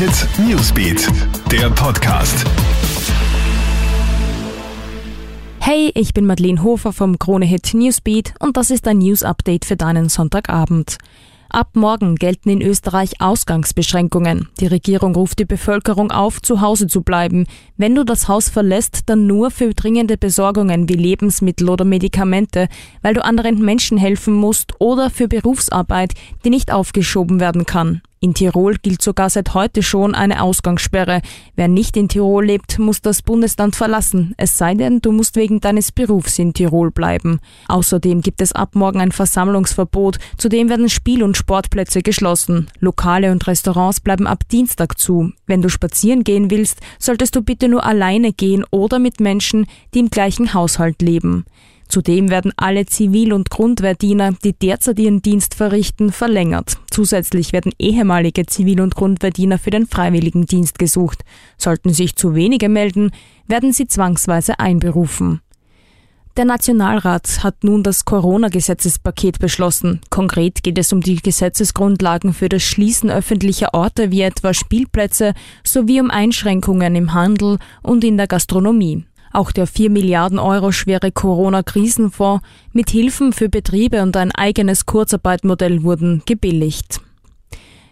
Hit Newsbeat, der Podcast. Hey, ich bin Madeleine Hofer vom Krone Hit Newsbeat und das ist ein News Update für deinen Sonntagabend. Ab morgen gelten in Österreich Ausgangsbeschränkungen. Die Regierung ruft die Bevölkerung auf, zu Hause zu bleiben. Wenn du das Haus verlässt, dann nur für dringende Besorgungen wie Lebensmittel oder Medikamente, weil du anderen Menschen helfen musst oder für Berufsarbeit, die nicht aufgeschoben werden kann. In Tirol gilt sogar seit heute schon eine Ausgangssperre. Wer nicht in Tirol lebt, muss das Bundesland verlassen, es sei denn, du musst wegen deines Berufs in Tirol bleiben. Außerdem gibt es ab morgen ein Versammlungsverbot, zudem werden Spiel- und Sportplätze geschlossen. Lokale und Restaurants bleiben ab Dienstag zu. Wenn du spazieren gehen willst, solltest du bitte nur alleine gehen oder mit Menschen, die im gleichen Haushalt leben. Zudem werden alle Zivil- und Grundwehrdiener, die derzeit ihren Dienst verrichten, verlängert. Zusätzlich werden ehemalige Zivil- und Grundwehrdiener für den Freiwilligendienst gesucht. Sollten sich zu wenige melden, werden sie zwangsweise einberufen. Der Nationalrat hat nun das Corona-Gesetzespaket beschlossen. Konkret geht es um die Gesetzesgrundlagen für das Schließen öffentlicher Orte wie etwa Spielplätze sowie um Einschränkungen im Handel und in der Gastronomie. Auch der 4 Milliarden Euro schwere Corona-Krisenfonds mit Hilfen für Betriebe und ein eigenes Kurzarbeitmodell wurden gebilligt.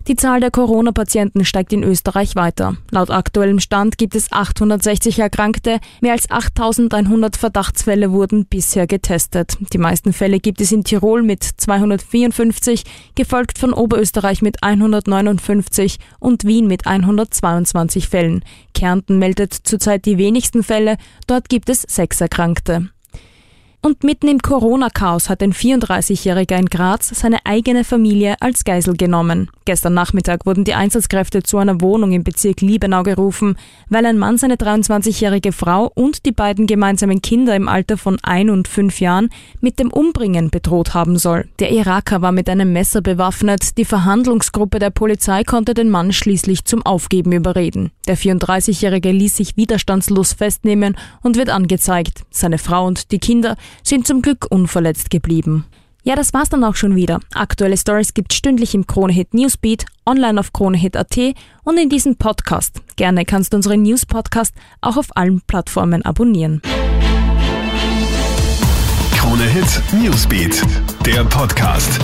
Die Zahl der Corona-Patienten steigt in Österreich weiter. Laut aktuellem Stand gibt es 860 Erkrankte, mehr als 8100 Verdachtsfälle wurden bisher getestet. Die meisten Fälle gibt es in Tirol mit 254, gefolgt von Oberösterreich mit 159 und Wien mit 122 Fällen. Kärnten meldet zurzeit die wenigsten Fälle, dort gibt es sechs Erkrankte. Und mitten im Corona-Chaos hat ein 34-Jähriger in Graz seine eigene Familie als Geisel genommen. Gestern Nachmittag wurden die Einsatzkräfte zu einer Wohnung im Bezirk Liebenau gerufen, weil ein Mann seine 23-jährige Frau und die beiden gemeinsamen Kinder im Alter von ein und fünf Jahren mit dem Umbringen bedroht haben soll. Der Iraker war mit einem Messer bewaffnet. Die Verhandlungsgruppe der Polizei konnte den Mann schließlich zum Aufgeben überreden. Der 34-jährige ließ sich widerstandslos festnehmen und wird angezeigt. Seine Frau und die Kinder sind zum Glück unverletzt geblieben. Ja, das war's dann auch schon wieder. Aktuelle Stories gibt's stündlich im Kronehit Newsbeat, online auf kronehit.at und in diesem Podcast. Gerne kannst du unseren News Podcast auch auf allen Plattformen abonnieren. Kronehit Newsbeat, der Podcast.